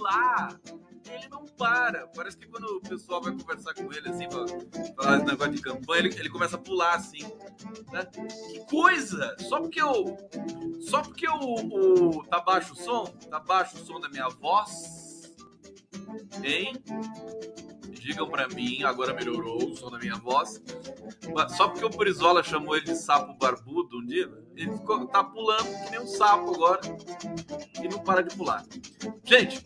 pular ele não para. Parece que quando o pessoal vai conversar com ele, assim, falar esse negócio de campanha, ele, ele começa a pular assim. Né? Que coisa! Só porque eu. Só porque o. Tá baixo o som? Tá baixo o som da minha voz? Hein? Digam para mim, agora melhorou o som da minha voz. Só porque o Brizola chamou ele de sapo barbudo um dia, ele ficou, tá pulando que nem um sapo agora e não para de pular. Gente,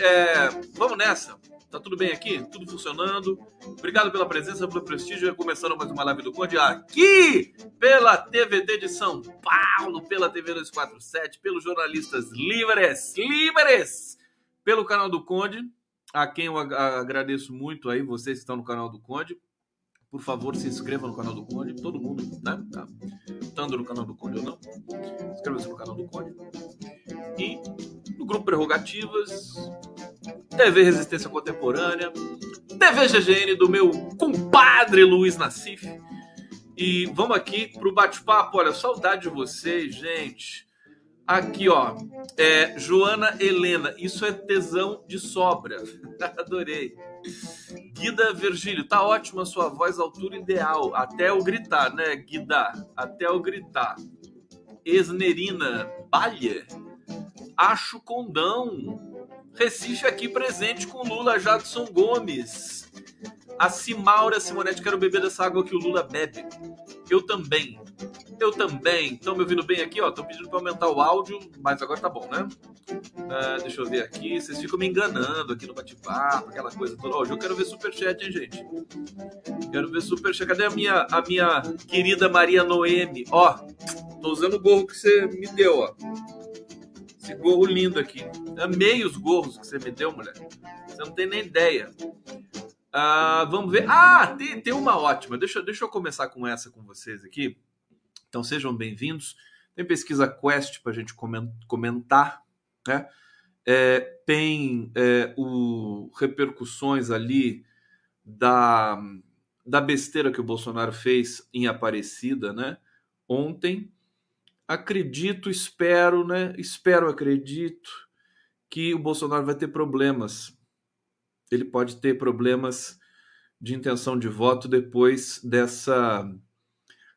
é, vamos nessa. Tá tudo bem aqui? Tudo funcionando? Obrigado pela presença, pelo prestígio. Começando mais uma live do Conde aqui pela TVT de São Paulo, pela TV 247, pelos jornalistas livres, livres, pelo canal do Conde a quem eu agradeço muito aí, vocês que estão no canal do Conde. Por favor, se inscreva no canal do Conde. Todo mundo, né? Tá. Estando no canal do Conde ou não. Inscreva-se no canal do Conde. E no grupo Prerrogativas, TV Resistência Contemporânea, TV GGN do meu compadre Luiz Nassif. E vamos aqui pro bate-papo. Olha, saudade de vocês, gente. Aqui, ó. É, Joana Helena, isso é tesão de sobra. Adorei. Guida Virgílio, tá ótima sua voz, altura ideal. Até eu gritar, né, Guida? Até eu gritar. Esnerina, Balha. Acho Condão. Recife aqui presente com Lula Jadson Gomes. A Cimaura Simonetti, quero beber dessa água que o Lula bebe. Eu também. Eu também. Estão me ouvindo bem aqui? ó? Estão pedindo para aumentar o áudio, mas agora tá bom, né? Uh, deixa eu ver aqui. Vocês ficam me enganando aqui no bate-papo, aquela coisa toda. Hoje eu quero ver superchat, hein, gente? Quero ver superchat. Cadê a minha, a minha querida Maria Noemi? Ó, tô usando o gorro que você me deu, ó. Esse gorro lindo aqui. Amei os gorros que você me deu, mulher. Você não tem nem ideia. Uh, vamos ver. Ah, tem, tem uma ótima. Deixa, deixa eu começar com essa com vocês aqui. Então sejam bem-vindos. Tem pesquisa Quest para a gente comentar, né? É, tem é, o repercussões ali da, da besteira que o Bolsonaro fez em Aparecida, né? Ontem. Acredito, espero, né? Espero, acredito que o Bolsonaro vai ter problemas ele pode ter problemas de intenção de voto depois dessa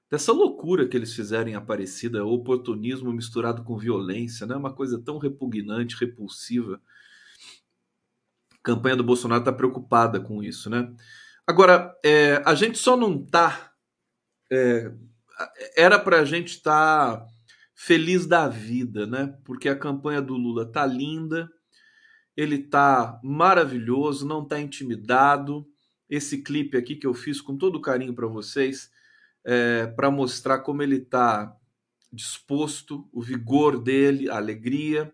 dessa loucura que eles fizeram em Aparecida, oportunismo misturado com violência, né? Uma coisa tão repugnante, repulsiva. A campanha do Bolsonaro está preocupada com isso, né? Agora, é, a gente só não tá. É, era para a gente estar tá feliz da vida, né? Porque a campanha do Lula tá linda, ele tá maravilhoso, não tá intimidado. Esse clipe aqui que eu fiz com todo carinho para vocês, é, para mostrar como ele tá disposto, o vigor dele, a alegria.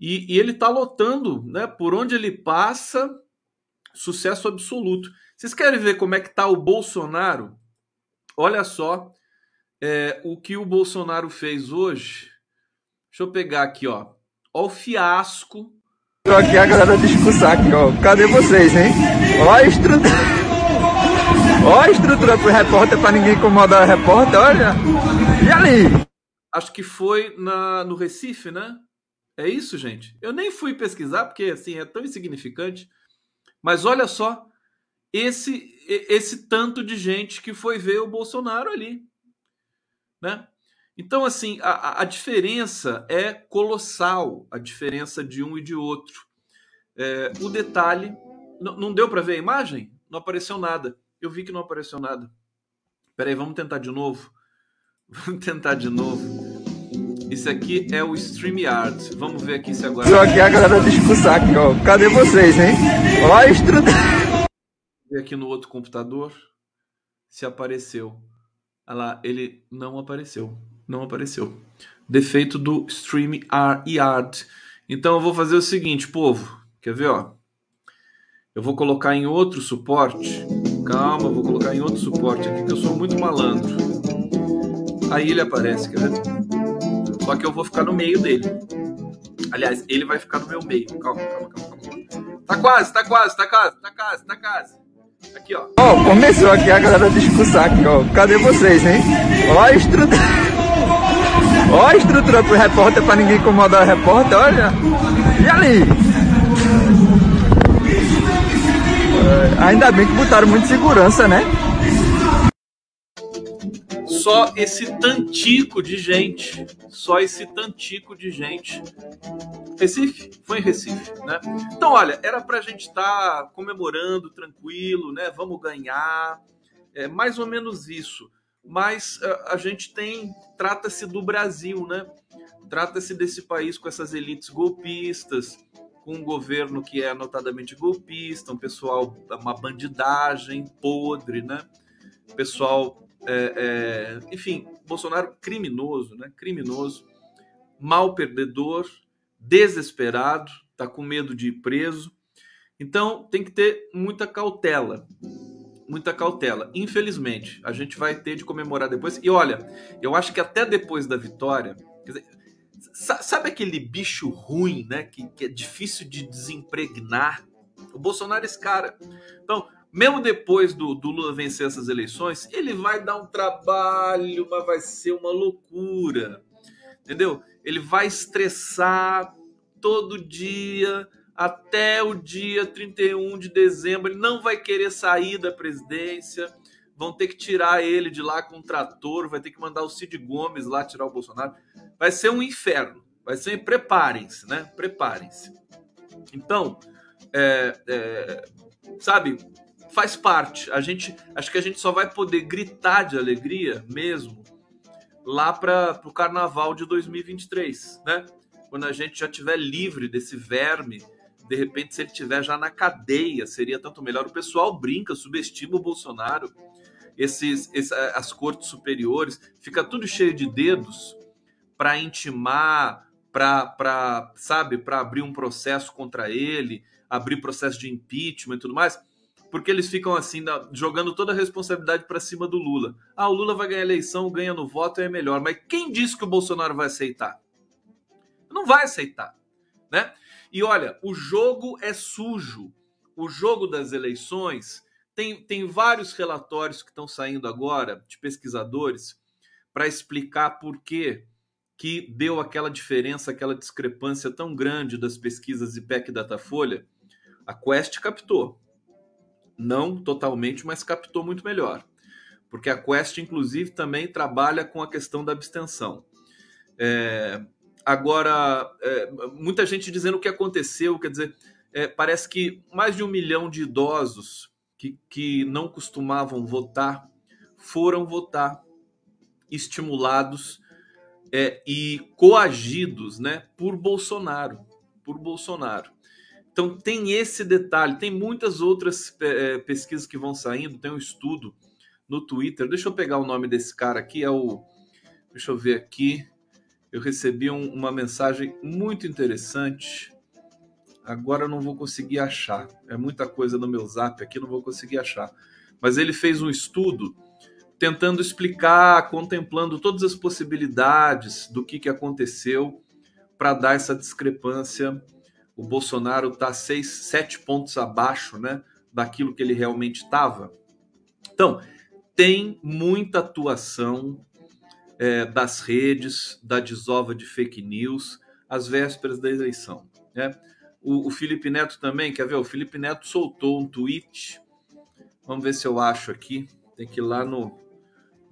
E, e ele tá lotando, né? Por onde ele passa, sucesso absoluto. Vocês querem ver como é que tá o Bolsonaro? Olha só é, o que o Bolsonaro fez hoje. Deixa eu pegar aqui, ó. Olha o fiasco aqui a galera discursar aqui, ó. Cadê vocês, hein? Ó a estrutura. Ó a estrutura pro repórter pra ninguém incomodar o repórter, olha. E ali? Acho que foi na, no Recife, né? É isso, gente? Eu nem fui pesquisar, porque assim, é tão insignificante. Mas olha só, esse esse tanto de gente que foi ver o Bolsonaro ali, né? Então, assim, a, a diferença é colossal, a diferença de um e de outro. É, o detalhe, não deu para ver a imagem? Não apareceu nada. Eu vi que não apareceu nada. Peraí, vamos tentar de novo. Vamos tentar de novo. Isso aqui é o StreamYard. Vamos ver aqui se agora. Tô aqui a galera discursar aqui, ó. Cadê vocês, hein? Ó a estrutura. Ver aqui no outro computador se apareceu. Olha lá, ele não apareceu não apareceu. Defeito do Stream Yard. Então eu vou fazer o seguinte, povo. Quer ver, ó? Eu vou colocar em outro suporte. Calma, vou colocar em outro suporte aqui que eu sou muito malandro. Aí ele aparece, quer ver? Só que eu vou ficar no meio dele. Aliás, ele vai ficar no meu meio. Calma, calma, calma, calma. Tá quase, tá quase, tá quase, tá quase, tá quase. Aqui, ó. Ó, oh, começou aqui a galera discursar aqui, ó. Cadê vocês, hein? Ó a estrutura. Ó a estrutura pro repórter pra ninguém incomodar o repórter, olha. E ali? Ainda bem que botaram muito segurança, né? só esse tantico de gente, só esse tantico de gente. Recife? Foi em Recife, né? Então, olha, era pra gente estar tá comemorando, tranquilo, né? Vamos ganhar, é mais ou menos isso. Mas a, é, a gente tem, trata-se do Brasil, né? Trata-se desse país com essas elites golpistas, com um governo que é notadamente golpista, um pessoal, uma bandidagem podre, né? Pessoal é, é, enfim, Bolsonaro criminoso, né? Criminoso, mal perdedor, desesperado, tá com medo de ir preso. Então tem que ter muita cautela, muita cautela. Infelizmente, a gente vai ter de comemorar depois. E olha, eu acho que até depois da vitória, dizer, sabe aquele bicho ruim, né? Que, que é difícil de desempregnar. O Bolsonaro é esse cara. Então, mesmo depois do, do, Lula vencer essas eleições, ele vai dar um trabalho, mas vai ser uma loucura. Entendeu? Ele vai estressar todo dia até o dia 31 de dezembro. Ele não vai querer sair da presidência. Vão ter que tirar ele de lá com um trator, vai ter que mandar o Cid Gomes lá tirar o Bolsonaro. Vai ser um inferno. Vai ser. Preparem-se, né? Preparem-se. Então, é, é, sabe, faz parte. A gente, acho que a gente só vai poder gritar de alegria mesmo lá para o carnaval de 2023, né? Quando a gente já tiver livre desse verme, de repente, se ele tiver já na cadeia, seria tanto melhor. O pessoal brinca, subestima o Bolsonaro, esses, esses as cortes superiores, fica tudo cheio de dedos para intimar, para, sabe, para abrir um processo contra ele, abrir processo de impeachment e tudo mais porque eles ficam assim, jogando toda a responsabilidade para cima do Lula. Ah, o Lula vai ganhar a eleição, ganha no voto, é melhor. Mas quem disse que o Bolsonaro vai aceitar? Não vai aceitar, né? E olha, o jogo é sujo. O jogo das eleições tem, tem vários relatórios que estão saindo agora de pesquisadores para explicar por que que deu aquela diferença, aquela discrepância tão grande das pesquisas IPEC e Datafolha. A Quest captou não totalmente, mas captou muito melhor. Porque a Quest, inclusive, também trabalha com a questão da abstenção. É, agora, é, muita gente dizendo o que aconteceu, quer dizer, é, parece que mais de um milhão de idosos que, que não costumavam votar foram votar, estimulados é, e coagidos né, por Bolsonaro. Por Bolsonaro. Então tem esse detalhe, tem muitas outras é, pesquisas que vão saindo, tem um estudo no Twitter. Deixa eu pegar o nome desse cara aqui, é o. Deixa eu ver aqui. Eu recebi um, uma mensagem muito interessante. Agora eu não vou conseguir achar. É muita coisa no meu zap aqui, não vou conseguir achar. Mas ele fez um estudo tentando explicar, contemplando todas as possibilidades do que, que aconteceu para dar essa discrepância o Bolsonaro está seis, sete pontos abaixo né, daquilo que ele realmente estava. Então, tem muita atuação é, das redes, da desova de fake news, às vésperas da eleição. Né? O, o Felipe Neto também, quer ver? O Felipe Neto soltou um tweet. Vamos ver se eu acho aqui. Tem que ir lá no,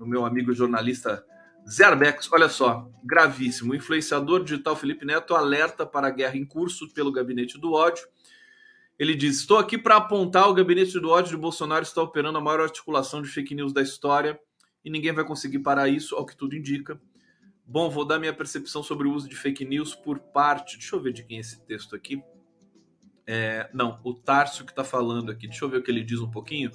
no meu amigo jornalista Zerbex, olha só, gravíssimo. O influenciador digital Felipe Neto alerta para a guerra em curso pelo gabinete do ódio. Ele diz: Estou aqui para apontar o gabinete do ódio de Bolsonaro está operando a maior articulação de fake news da história e ninguém vai conseguir parar isso, ao que tudo indica. Bom, vou dar minha percepção sobre o uso de fake news por parte. Deixa eu ver de quem é esse texto aqui. É, não, o Tárcio que está falando aqui. Deixa eu ver o que ele diz um pouquinho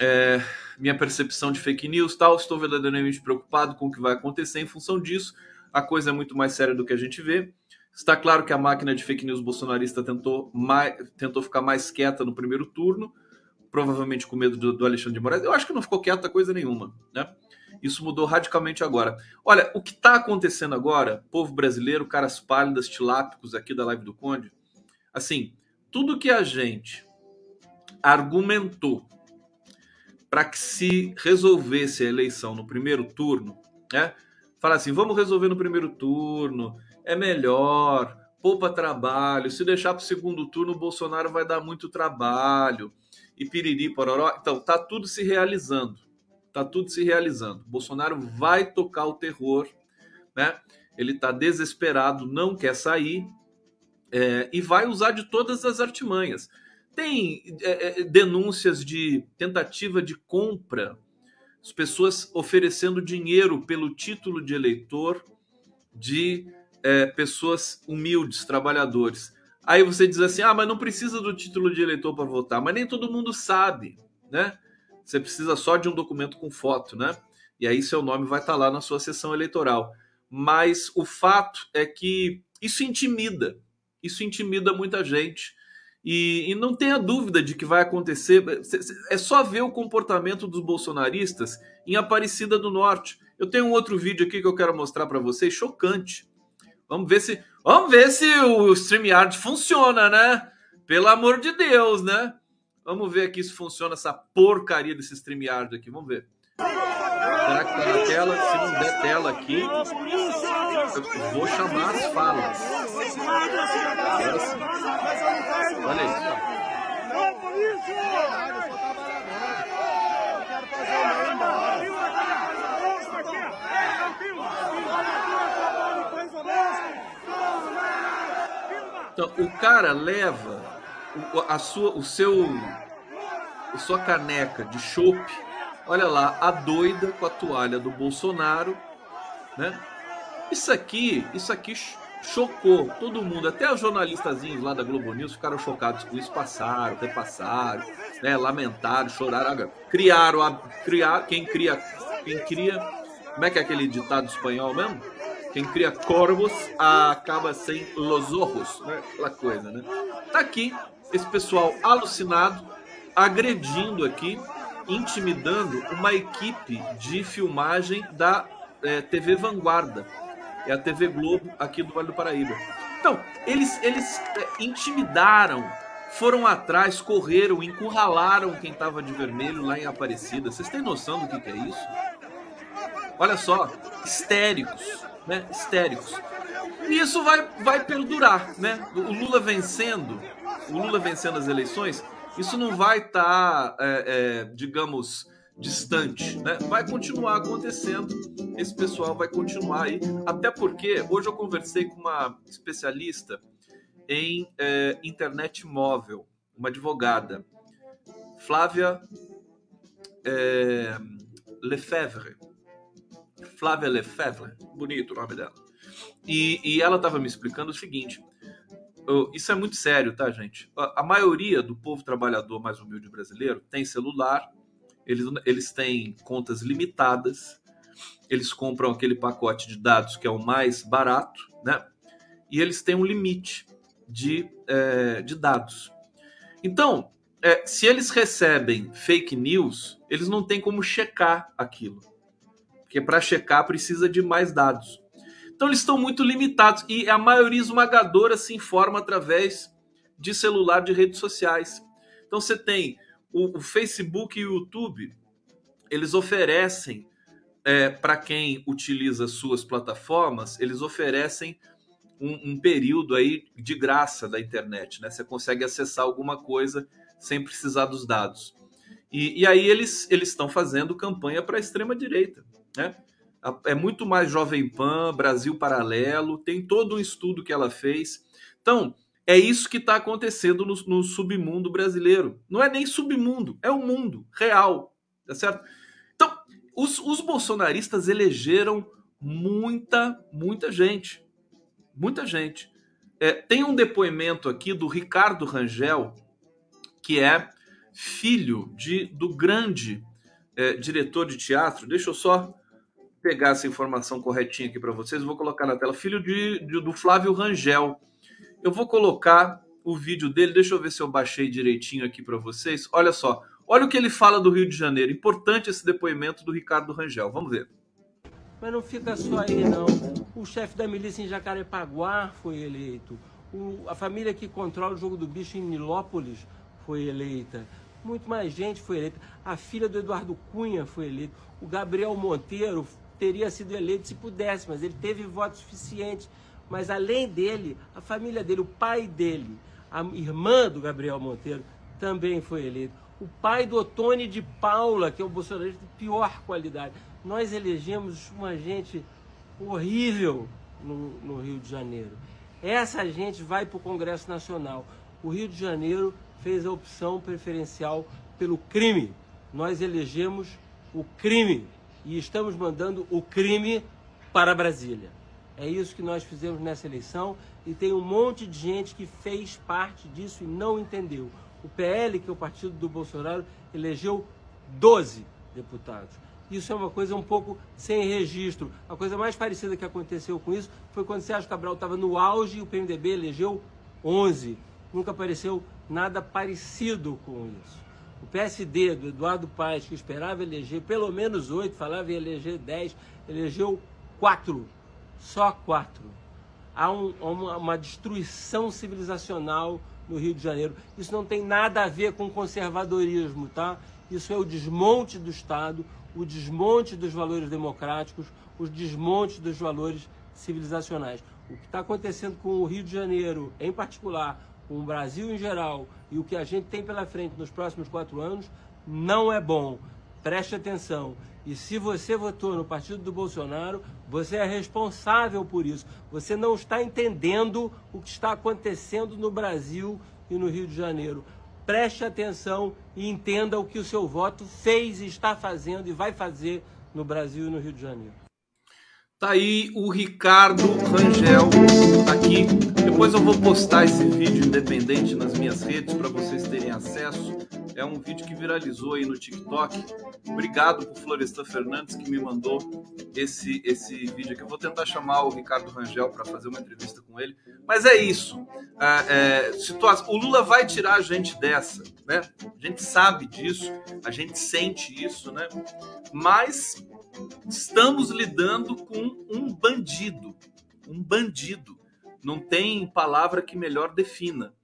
é, minha percepção de fake news tal, estou verdadeiramente preocupado com o que vai acontecer em função disso. A coisa é muito mais séria do que a gente vê. Está claro que a máquina de fake news bolsonarista tentou, mais, tentou ficar mais quieta no primeiro turno, provavelmente com medo do, do, Alexandre de Moraes. Eu acho que não ficou quieta coisa nenhuma, né? Isso mudou radicalmente agora. Olha, o que está acontecendo agora, povo brasileiro, caras pálidas, tilápicos aqui da live do Conde, assim, tudo que a gente argumentou para que se resolvesse a eleição no primeiro turno, né? Fala assim, vamos resolver no primeiro turno, é melhor, poupa trabalho, se deixar para o segundo turno o Bolsonaro vai dar muito trabalho, e piriri, pororó. Então, tá tudo se realizando, tá tudo se realizando. O Bolsonaro vai tocar o terror, né? Ele tá desesperado, não quer sair, é, e vai usar de todas as artimanhas. Tem é, é, denúncias de tentativa de compra, as pessoas oferecendo dinheiro pelo título de eleitor de é, pessoas humildes, trabalhadores. Aí você diz assim: ah, mas não precisa do título de eleitor para votar. Mas nem todo mundo sabe, né? Você precisa só de um documento com foto, né? E aí seu nome vai estar tá lá na sua sessão eleitoral. Mas o fato é que isso intimida. Isso intimida muita gente. E, e, não tenha dúvida de que vai acontecer. É só ver o comportamento dos bolsonaristas em Aparecida do Norte. Eu tenho um outro vídeo aqui que eu quero mostrar para vocês, chocante. Vamos ver se, vamos ver se o StreamYard funciona, né? Pelo amor de Deus, né? Vamos ver aqui se funciona essa porcaria desse StreamYard aqui. Vamos ver. Será que tá na tela? Se não der tela aqui, eu vou chamar as falas. Agora sim. Olha isso. Então, o cara leva a sua, o seu, a sua caneca de chope, olha lá, a doida com a toalha do Bolsonaro, né? Isso aqui, isso aqui chocou todo mundo, até os jornalistazinhos lá da Globo News ficaram chocados com isso, passaram, repassaram, né? Lamentaram, choraram, criaram, a, criar, quem cria, quem cria, como é que é aquele ditado espanhol mesmo? Quem cria corvos acaba sem los ojos, né? Aquela coisa, né? Tá aqui esse pessoal alucinado, agredindo aqui, intimidando uma equipe de filmagem da é, TV Vanguarda, é a TV Globo aqui do Vale do Paraíba. Então, eles, eles é, intimidaram, foram atrás, correram, encurralaram quem estava de vermelho lá em Aparecida. Vocês têm noção do que, que é isso? Olha só, histéricos, né? Histéricos. E isso vai, vai perdurar, né? O Lula vencendo, o Lula vencendo as eleições, isso não vai estar, tá, é, é, digamos, distante, né? Vai continuar acontecendo. Esse pessoal vai continuar aí, até porque hoje eu conversei com uma especialista em é, internet móvel, uma advogada, Flávia é, Lefebvre. Flávia Lefebvre, bonito o nome dela. E, e ela estava me explicando o seguinte: isso é muito sério, tá, gente? A, a maioria do povo trabalhador mais humilde brasileiro tem celular, eles, eles têm contas limitadas, eles compram aquele pacote de dados que é o mais barato, né? E eles têm um limite de, é, de dados. Então, é, se eles recebem fake news, eles não têm como checar aquilo porque para checar precisa de mais dados. Então eles estão muito limitados e a maioria esmagadora se informa através de celular, de redes sociais. Então você tem o, o Facebook e o YouTube, eles oferecem é, para quem utiliza suas plataformas, eles oferecem um, um, período aí de graça da internet, né? Você consegue acessar alguma coisa sem precisar dos dados. E, e aí eles eles estão fazendo campanha para a extrema direita. Né? É muito mais Jovem Pan, Brasil Paralelo, tem todo um estudo que ela fez. Então, é isso que está acontecendo no, no, submundo brasileiro. Não é nem submundo, é o mundo real, tá certo? Então, os, os bolsonaristas elegeram muita, muita gente. Muita gente. É, tem um depoimento aqui do Ricardo Rangel, que é filho de, do grande é, diretor de teatro. Deixa eu só pegar essa informação corretinha aqui para vocês, vou colocar na tela. Filho de, de, do Flávio Rangel. Eu vou colocar o vídeo dele, deixa eu ver se eu baixei direitinho aqui para vocês. Olha só, Olha o que ele fala do Rio de Janeiro. Importante esse depoimento do Ricardo Rangel. Vamos ver. Mas não fica só aí, não. O chefe da milícia em Jacarepaguá foi eleito. O, a família que controla o jogo do bicho em Nilópolis foi eleita. Muito mais gente foi eleita. A filha do Eduardo Cunha foi eleita. O Gabriel Monteiro teria sido eleito se pudesse, mas ele teve voto suficiente. Mas além dele, a família dele, o pai dele, a irmã do Gabriel Monteiro, também foi eleito. O pai do Otone de Paula, que é o bolsonarista de pior qualidade. Nós elegemos uma gente horrível no, no Rio de Janeiro. Essa gente vai para o Congresso Nacional. O Rio de Janeiro fez a opção preferencial pelo crime. Nós elegemos o crime e estamos mandando o crime para Brasília. É isso que nós fizemos nessa eleição e tem um monte de gente que fez parte disso e não entendeu. O PL, que é o partido do Bolsonaro, elegeu 12 deputados. Isso é uma coisa um pouco sem registro. A coisa mais parecida que aconteceu com isso foi quando Sérgio Cabral estava no auge e o PMDB elegeu 11. Nunca apareceu nada parecido com isso. O PSD do Eduardo Paes, que esperava eleger pelo menos oito, falava em eleger dez, elegeu quatro. Só quatro. Há um, uma, destruição civilizacional no Rio de Janeiro. Isso não tem nada a ver com conservadorismo, tá? Isso é o desmonte do Estado, o desmonte dos valores democráticos, o desmonte dos valores civilizacionais. O que está acontecendo com o Rio de Janeiro, em particular, com o Brasil em geral e o que a gente tem pela frente nos próximos quatro anos, não é bom. Preste atenção. E se você votou no partido do Bolsonaro, você é responsável por isso. Você não está entendendo o que está acontecendo no Brasil e no Rio de Janeiro. Preste atenção e entenda o que o seu voto fez, está fazendo e vai fazer no Brasil e no Rio de Janeiro. Tá aí o Ricardo Rangel tá aqui. Depois eu vou postar esse vídeo independente nas minhas redes para vocês terem acesso. É um vídeo que viralizou aí no TikTok. Obrigado pro Florestan Fernandes que me mandou esse esse vídeo aqui. Eu vou tentar chamar o Ricardo Rangel para fazer uma entrevista com ele. Mas é isso. É, é, situação. O Lula vai tirar a gente dessa, né? A gente sabe disso, a gente sente isso, né? Mas estamos lidando com um bandido, um bandido. Não tem palavra que melhor defina.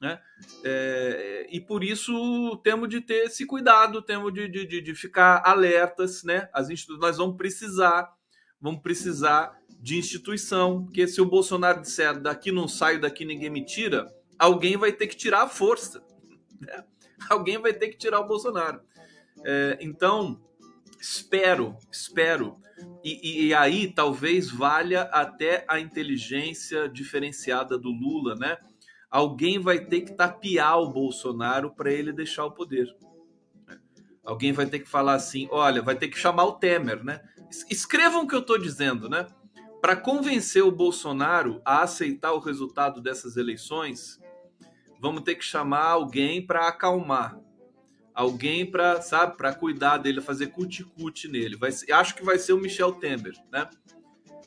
Né? É, e por isso temos de ter esse cuidado, temos de, de, de ficar alertas, né? As instituições nós vamos precisar, vamos precisar de instituição, porque se o Bolsonaro disser daqui não saio, daqui ninguém me tira, alguém vai ter que tirar a força. Né? Alguém vai ter que tirar o Bolsonaro. É, então, Espero, espero. E, e, aí talvez valha até a inteligência diferenciada do Lula, né? Alguém vai ter que tapear o Bolsonaro para ele deixar o poder. Alguém vai ter que falar assim: olha, vai ter que chamar o Temer, né? Escrevam o que eu estou dizendo, né? Para convencer o Bolsonaro a aceitar o resultado dessas eleições, vamos ter que chamar alguém para acalmar alguém para, sabe, para cuidar dele, fazer cuti-cuti nele. Vai, acho que vai ser o Michel Temer, né?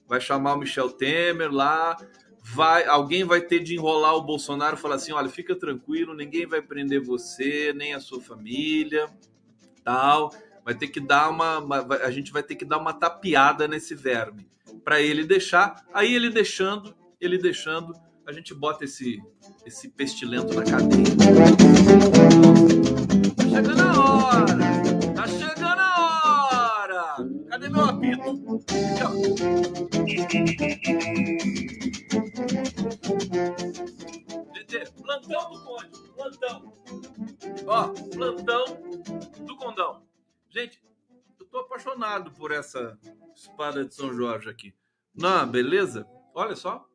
Vai chamar o Michel Temer lá, vai, alguém vai ter de enrolar o Bolsonaro, falar assim, olha, fica tranquilo, ninguém vai prender você, nem a sua família, tal. Vai ter que dar uma, a gente vai ter que dar uma tapeada nesse verme para ele deixar. Aí ele deixando, ele deixando, a gente bota esse esse pestilento na cadeia chegando a hora! Tá chegando a hora! Cadê meu apito? Aqui, ó. GT, plantão do Conde, plantão. Ó, plantão do Condão. Gente, eu tô apaixonado por essa espada de São Jorge aqui. Não, beleza? Olha só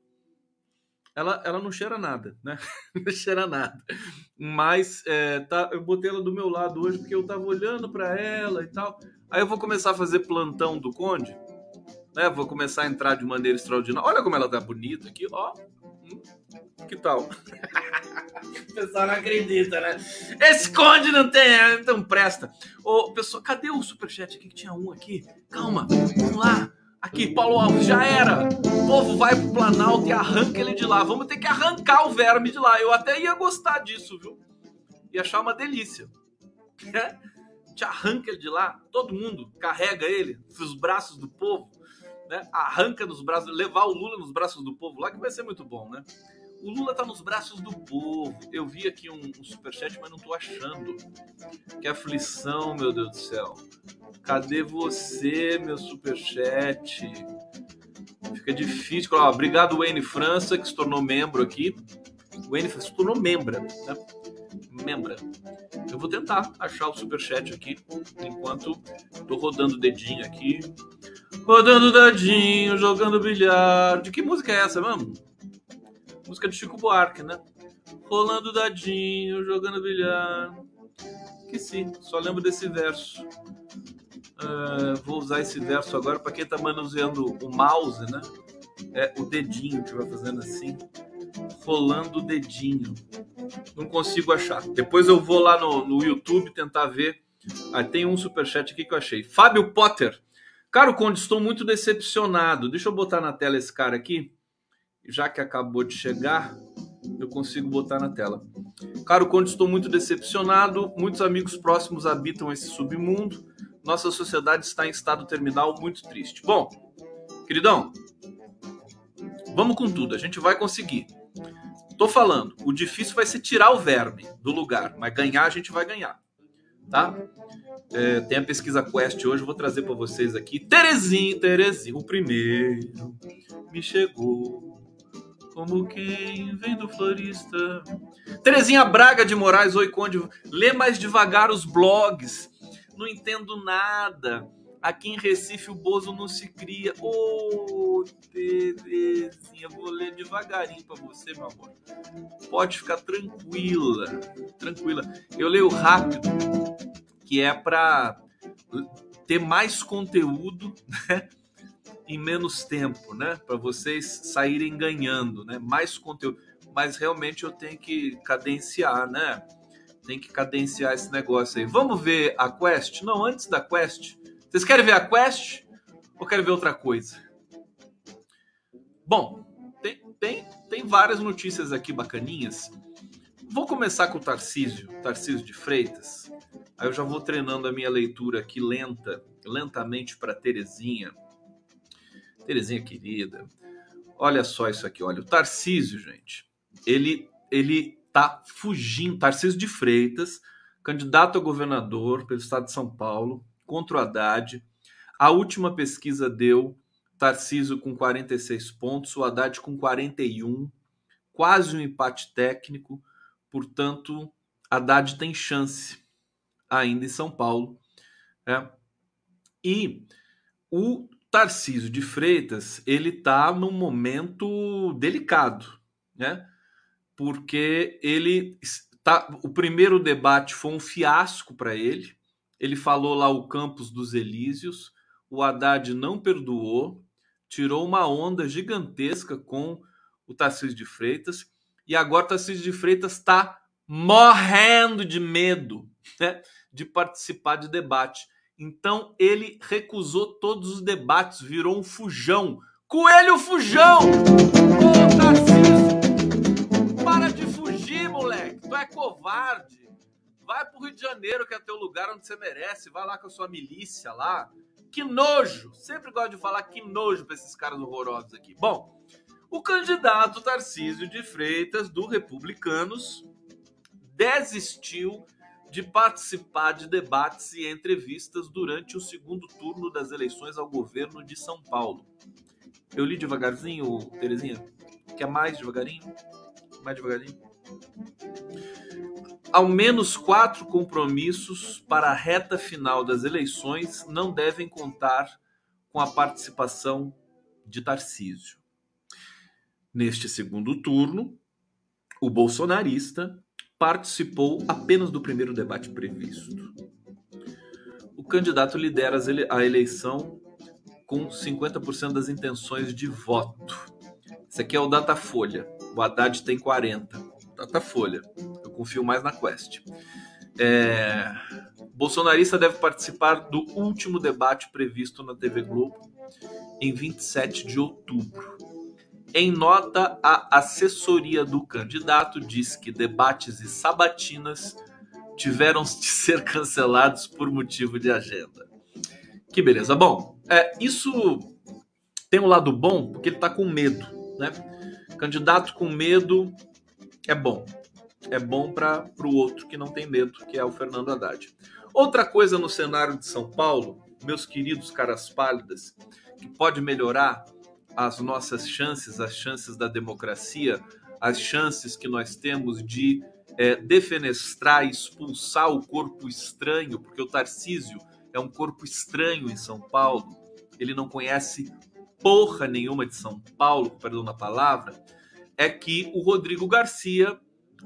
ela, ela não cheira nada, né? não cheira nada. Mas é, tá, eu botei ela do meu lado hoje porque eu tava olhando para ela e tal. Aí eu vou começar a fazer plantão do Conde, né? Vou começar a entrar de maneira extraordinária. Olha como ela tá bonita aqui, ó. Que tal? o pessoal não acredita, né? Esse Conde não tem, não presta. Ô, pessoal, cadê o superchat aqui que tinha um aqui? Calma, vamos lá. Aqui, Paulo Alves, já era. O povo vai pro Planalto e arranca ele de lá. Vamos ter que arrancar o verme de lá. Eu até ia gostar disso, viu? Ia achar uma delícia. Te arranca ele de lá, todo mundo carrega ele nos braços do povo, né? Arranca nos braços, levar o Lula nos braços do povo lá, que vai ser muito bom, né? O Lula tá nos braços do povo. Eu vi aqui um, um superchat, mas não tô achando. Que aflição, meu Deus do céu. Cadê você, meu superchat? Fica difícil. Obrigado, Wayne França, que se tornou membro aqui. O Wayne se tornou membra, né? Membra. Eu vou tentar achar o superchat aqui, enquanto tô rodando o dedinho aqui. Rodando o dedinho, jogando bilhar. De que música é essa, mano? Música de Chico Buarque, né? Rolando dadinho, jogando bilhar. Que sim, só lembro desse verso. Uh, vou usar esse verso agora para quem está manuseando o mouse, né? É o dedinho que vai fazendo assim, rolando o dedinho. Não consigo achar. Depois eu vou lá no, no YouTube tentar ver. Ah, tem um superchat aqui que eu achei. Fábio Potter. Caro Conde, estou muito decepcionado. Deixa eu botar na tela esse cara aqui já que acabou de chegar, eu consigo botar na tela. Caro Conde, estou muito decepcionado. Muitos amigos próximos habitam esse submundo. Nossa sociedade está em estado terminal muito triste. Bom, queridão, vamos com tudo. A gente vai conseguir. Tô falando, o difícil vai ser tirar o verme do lugar, mas ganhar a gente vai ganhar, tá? É, tem a pesquisa Quest hoje, vou trazer para vocês aqui. Terezinho, Terezinho, o primeiro me chegou como quem vem do florista. Terezinha Braga de Moraes, oi Conde, lê mais devagar os blogs. Não entendo nada. Aqui em Recife o Bozo não se cria. Ô, oh, Terezinha, vou ler devagarinho para você, meu amor. Pode ficar tranquila, tranquila. Eu leio rápido, que é para ter mais conteúdo, né? em menos tempo, né? Para vocês saírem ganhando, né? Mais conteúdo. Mas realmente eu tenho que cadenciar, né? Tem que cadenciar esse negócio aí. Vamos ver a quest? Não, antes da quest. Vocês querem ver a quest ou querem ver outra coisa? Bom, tem, tem, tem várias notícias aqui bacaninhas. Vou começar com o Tarcísio, Tarcísio de Freitas. Aí eu já vou treinando a minha leitura aqui lenta, lentamente para Terezinha. Terezinha querida. Olha só isso aqui, olha. O Tarcísio, gente, ele, ele tá fugindo. Tarcísio de Freitas, candidato a governador pelo estado de São Paulo, contra o Haddad. A última pesquisa deu Tarcísio com 46 pontos, o Haddad com 41, quase um empate técnico. Portanto, Haddad tem chance ainda em São Paulo. Né? E o Tarcísio de Freitas, ele está num momento delicado, né? Porque ele tá, o primeiro debate foi um fiasco para ele. Ele falou lá o campus dos Elíseos, o Haddad não perdoou, tirou uma onda gigantesca com o Tarcísio de Freitas, e agora o Tarcísio de Freitas está morrendo de medo né, de participar de debate. Então ele recusou todos os debates, virou um fujão. Coelho fujão! Ô, Tarcísio! Para de fugir, moleque! Tu é covarde! Vai pro Rio de Janeiro, que é teu lugar onde você merece. Vai lá com a sua milícia lá. Que nojo! Sempre gosto de falar que nojo pra esses caras horrorosos aqui. Bom, o candidato Tarcísio de Freitas, do Republicanos, desistiu de participar de debates e entrevistas durante o segundo turno das eleições ao governo de São Paulo. Eu li devagarzinho, Terezinha? Quer mais devagarinho? Mais devagarinho? Ao menos quatro compromissos para a reta final das eleições não devem contar com a participação de Tarcísio. Neste segundo turno, o bolsonarista participou apenas do primeiro debate previsto. O candidato lidera a eleição com 50% das intenções de voto. Esse aqui é o Datafolha. O Haddad tem 40. Datafolha. Eu confio mais na Quest. É... Bolsonarista deve participar do último debate previsto na TV Globo em 27 de outubro. Em nota, a assessoria do candidato diz que debates e sabatinas tiveram de ser cancelados por motivo de agenda. Que beleza. Bom, é, isso tem um lado bom porque ele está com medo, né? Candidato com medo é bom. É bom para o outro que não tem medo, que é o Fernando Haddad. Outra coisa no cenário de São Paulo, meus queridos caras pálidas, que pode melhorar as nossas chances, as chances da democracia, as chances que nós temos de é, defenestrar, expulsar o corpo estranho, porque o Tarcísio é um corpo estranho em São Paulo, ele não conhece porra nenhuma de São Paulo, perdão na palavra, é que o Rodrigo Garcia,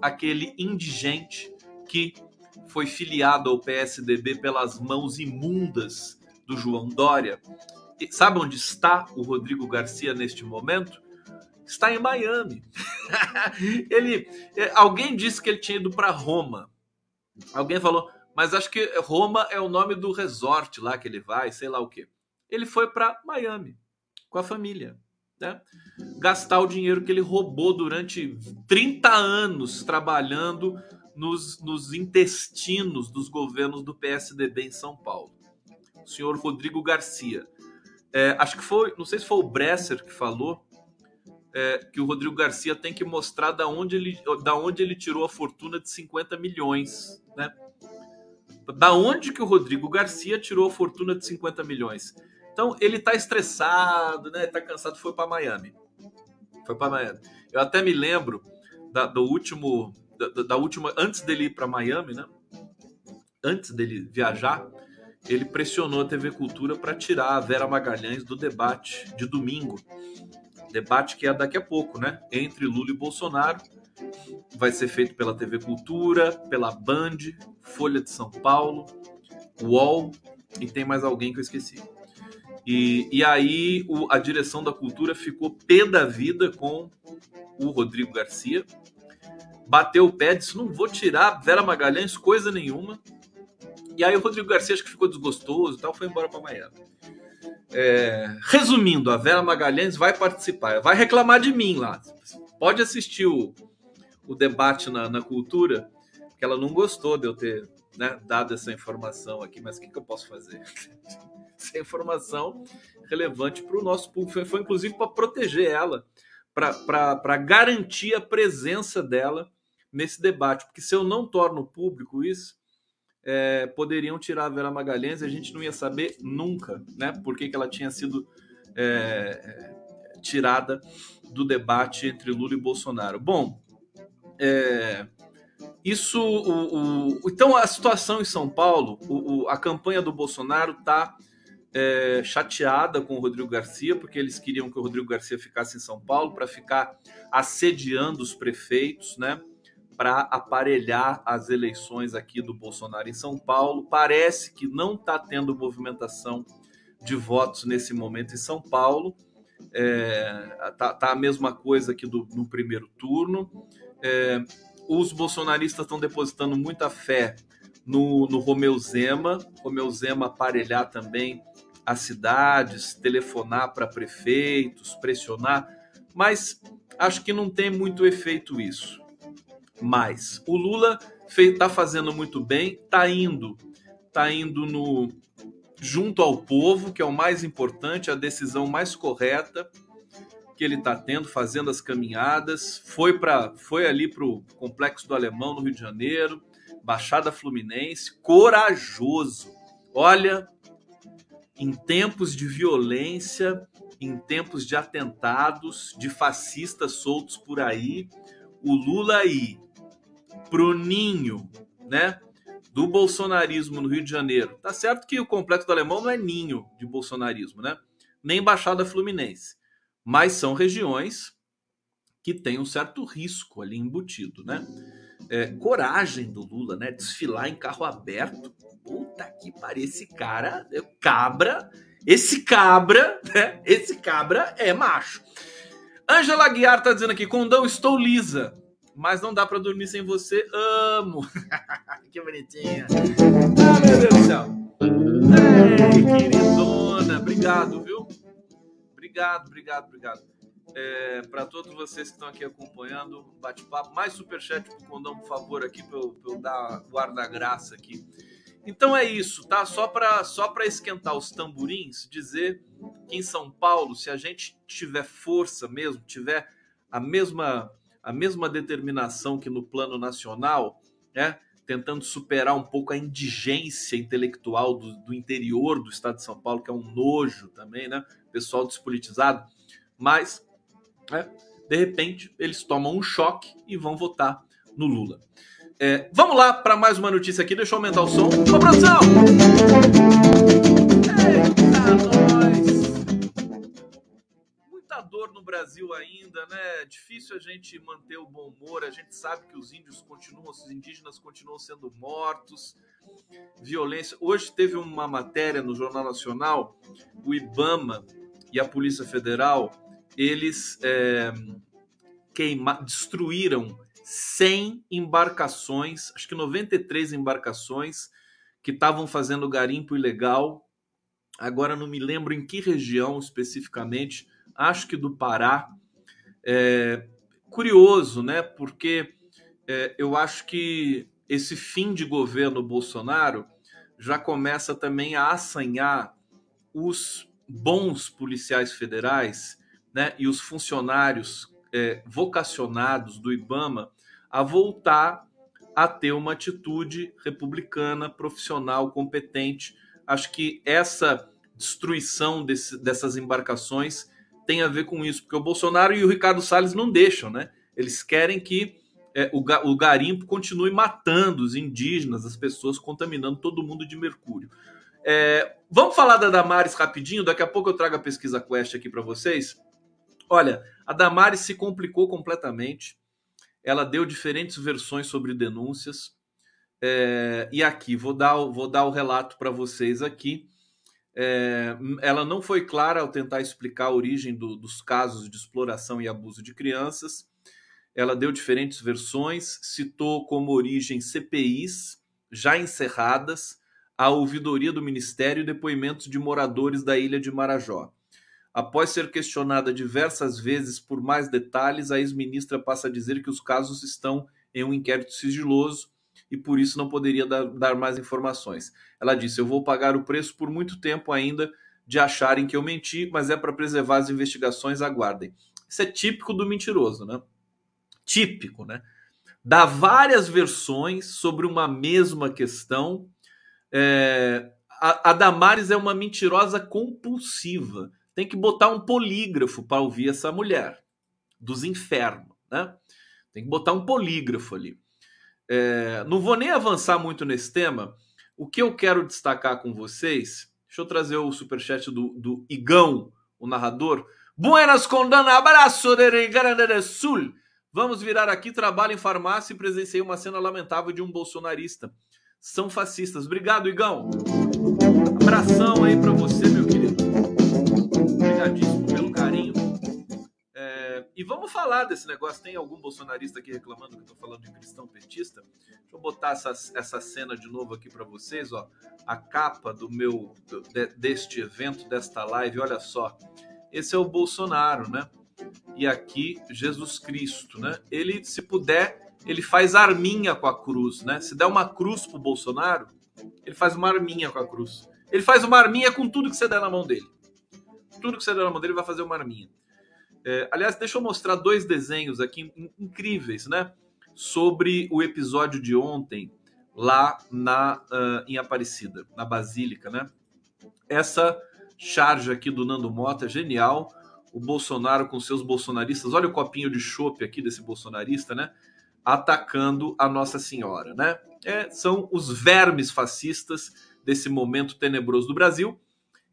aquele indigente que foi filiado ao PSDB pelas mãos imundas do João Dória, sabe onde está o Rodrigo Garcia neste momento? Está em Miami. ele, é, alguém disse que ele tinha ido para Roma. Alguém falou, mas acho que Roma é o nome do resort lá que ele vai, sei lá o que. Ele foi para Miami com a família, né? Gastar o dinheiro que ele roubou durante 30 anos trabalhando nos, nos intestinos dos governos do PSDB em São Paulo. O senhor Rodrigo Garcia. É, acho que foi, não sei se foi o Bresser que falou, é, que o Rodrigo Garcia tem que mostrar da onde, ele, da onde ele tirou a fortuna de 50 milhões, né? Da onde que o Rodrigo Garcia tirou a fortuna de 50 milhões? Então ele tá estressado, né? Tá cansado, foi para Miami. Foi para Miami. Eu até me lembro da, do último, da, da última, antes dele ir para Miami, né? Antes dele viajar, ele pressionou a TV Cultura para tirar a Vera Magalhães do debate de domingo. Debate que é daqui a pouco, né? Entre Lula e Bolsonaro. Vai ser feito pela TV Cultura, pela Band, Folha de São Paulo, UOL e tem mais alguém que eu esqueci. E, e aí o, a direção da cultura ficou pé da vida com o Rodrigo Garcia. Bateu o pé, disse: não vou tirar Vera Magalhães coisa nenhuma. E aí o Rodrigo Garcia acho que ficou desgostoso e tal, foi embora para Miami. É, resumindo, a Vera Magalhães vai participar, vai reclamar de mim lá. Pode assistir o, o debate na, na cultura, que ela não gostou de eu ter né, dado essa informação aqui, mas o que, que eu posso fazer? essa informação relevante para o nosso público. Foi, foi inclusive para proteger ela, para garantir a presença dela nesse debate. Porque se eu não torno público isso, é, poderiam tirar a Vera Magalhães e a gente não ia saber nunca né, por que, que ela tinha sido é, tirada do debate entre Lula e Bolsonaro. Bom, é, isso. O, o, então, a situação em São Paulo, o, a campanha do Bolsonaro está é, chateada com o Rodrigo Garcia, porque eles queriam que o Rodrigo Garcia ficasse em São Paulo para ficar assediando os prefeitos, né? Para aparelhar as eleições aqui do Bolsonaro em São Paulo. Parece que não está tendo movimentação de votos nesse momento em São Paulo. É, tá, tá, a mesma coisa aqui do, no primeiro turno. É, os bolsonaristas estão depositando muita fé no, no Romeu Zema. Romeu Zema aparelhar também as cidades, telefonar para prefeitos, pressionar, mas acho que não tem muito efeito isso mais. O Lula está fazendo muito bem, está indo, tá indo no junto ao povo, que é o mais importante, a decisão mais correta que ele está tendo, fazendo as caminhadas. Foi para, foi ali para o complexo do Alemão no Rio de Janeiro, Baixada Fluminense, corajoso. Olha, em tempos de violência, em tempos de atentados, de fascistas soltos por aí, o Lula aí pro ninho, né? Do bolsonarismo no Rio de Janeiro. Tá certo que o complexo do Alemão não é ninho de bolsonarismo, né? Nem Baixada Fluminense. Mas são regiões que têm um certo risco ali embutido, né? É, coragem do Lula, né? Desfilar em carro aberto. Puta que pariu, esse cara, é cabra, esse cabra, né? Esse cabra é macho. Angela Guiar tá dizendo aqui, Condão, estou lisa mas não dá para dormir sem você. Amo. que bonitinha. Ah, meu Deus do céu. Ei, queridona, obrigado, viu? Obrigado, obrigado, obrigado. É, para todos vocês que estão aqui acompanhando bate-papo. Mais superchat pro Condão, por favor, aqui, para eu, eu, dar guarda-graça aqui. Então é isso, tá? Só para só esquentar os tamborins, dizer que em São Paulo, se a gente tiver força mesmo, tiver a mesma, a mesma determinação que no plano nacional, né? tentando superar um pouco a indigência intelectual do, do interior do estado de São Paulo, que é um nojo também, né? Pessoal despolitizado. Mas, né, de repente, eles tomam um choque e vão votar no Lula. É, vamos lá para mais uma notícia aqui. Deixa eu aumentar o som. Ô, produção! Dor no Brasil ainda, né? É difícil a gente manter o bom humor. A gente sabe que os índios continuam, os indígenas continuam sendo mortos. Violência. Hoje teve uma matéria no Jornal Nacional, o IBAMA e a Polícia Federal, eles é, queima, destruíram 100 embarcações, acho que 93 embarcações que estavam fazendo garimpo ilegal. Agora não me lembro em que região especificamente, acho que do Pará. É, curioso, né? Porque é, eu acho que esse fim de governo Bolsonaro já começa também a assanhar os bons policiais federais né, e os funcionários é, vocacionados do IBAMA a voltar a ter uma atitude republicana, profissional, competente. Acho que essa destruição desse, dessas embarcações tem a ver com isso, porque o Bolsonaro e o Ricardo Salles não deixam, né? Eles querem que é, o, o garimpo continue matando os indígenas, as pessoas, contaminando todo mundo de mercúrio. É, vamos falar da Damares rapidinho, daqui a pouco eu trago a pesquisa Quest aqui para vocês. Olha, a Damares se complicou completamente. Ela deu diferentes versões sobre denúncias. É, e aqui, vou dar, vou dar o relato para vocês aqui. É, ela não foi clara ao tentar explicar a origem do, dos casos de exploração e abuso de crianças. Ela deu diferentes versões, citou como origem CPIs já encerradas, a ouvidoria do Ministério e depoimentos de moradores da ilha de Marajó. Após ser questionada diversas vezes por mais detalhes, a ex-ministra passa a dizer que os casos estão em um inquérito sigiloso e por isso não poderia dar, dar mais informações. Ela disse: Eu vou pagar o preço por muito tempo ainda de acharem que eu menti, mas é para preservar as investigações, aguardem. Isso é típico do mentiroso, né? Típico, né? Dá várias versões sobre uma mesma questão. É... A, a Damares é uma mentirosa compulsiva. Tem que botar um polígrafo para ouvir essa mulher dos infernos, né? Tem que botar um polígrafo ali. É, não vou nem avançar muito nesse tema. O que eu quero destacar com vocês, deixa eu trazer o superchat do, do Igão, o narrador. Buenas condana, abraço de Grande do Sul. Vamos virar aqui, trabalho em farmácia e presenciei uma cena lamentável de um bolsonarista. São fascistas. Obrigado, Igão. Abração aí para você, E vamos falar desse negócio. Tem algum bolsonarista aqui reclamando que eu tô falando de cristão petista? Deixa eu botar essa, essa cena de novo aqui para vocês, ó. A capa do meu de, deste evento, desta live, olha só. Esse é o Bolsonaro, né? E aqui Jesus Cristo, né? Ele, se puder, ele faz arminha com a cruz, né? Se der uma cruz pro Bolsonaro, ele faz uma arminha com a cruz. Ele faz uma arminha com tudo que você der na mão dele. Tudo que você der na mão dele vai fazer uma arminha. É, aliás, deixa eu mostrar dois desenhos aqui incríveis, né? Sobre o episódio de ontem lá na uh, em Aparecida, na Basílica, né? Essa charge aqui do Nando Mota é genial. O Bolsonaro com seus bolsonaristas, olha o copinho de chope aqui desse bolsonarista, né? Atacando a Nossa Senhora, né? É, são os vermes fascistas desse momento tenebroso do Brasil.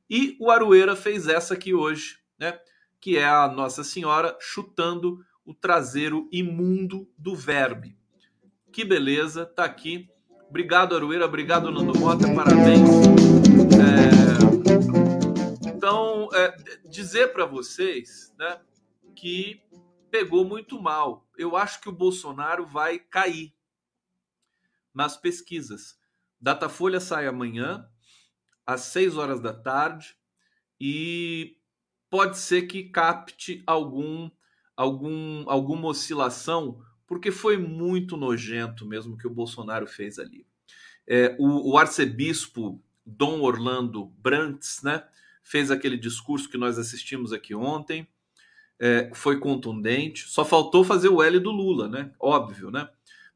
E o Arueira fez essa aqui hoje, né? Que é a Nossa Senhora chutando o traseiro imundo do verbe. Que beleza, tá aqui. Obrigado, Arueira. Obrigado, Nando Mota. Parabéns. É... Então, é, dizer para vocês né, que pegou muito mal. Eu acho que o Bolsonaro vai cair nas pesquisas. Datafolha sai amanhã, às 6 horas da tarde, e pode ser que capte algum algum, alguma oscilação, porque foi muito nojento mesmo que o Bolsonaro fez ali. É, o, o, arcebispo Dom Orlando Brantes, né, fez aquele discurso que nós assistimos aqui ontem, é, foi contundente, só faltou fazer o L do Lula, né? Óbvio, né?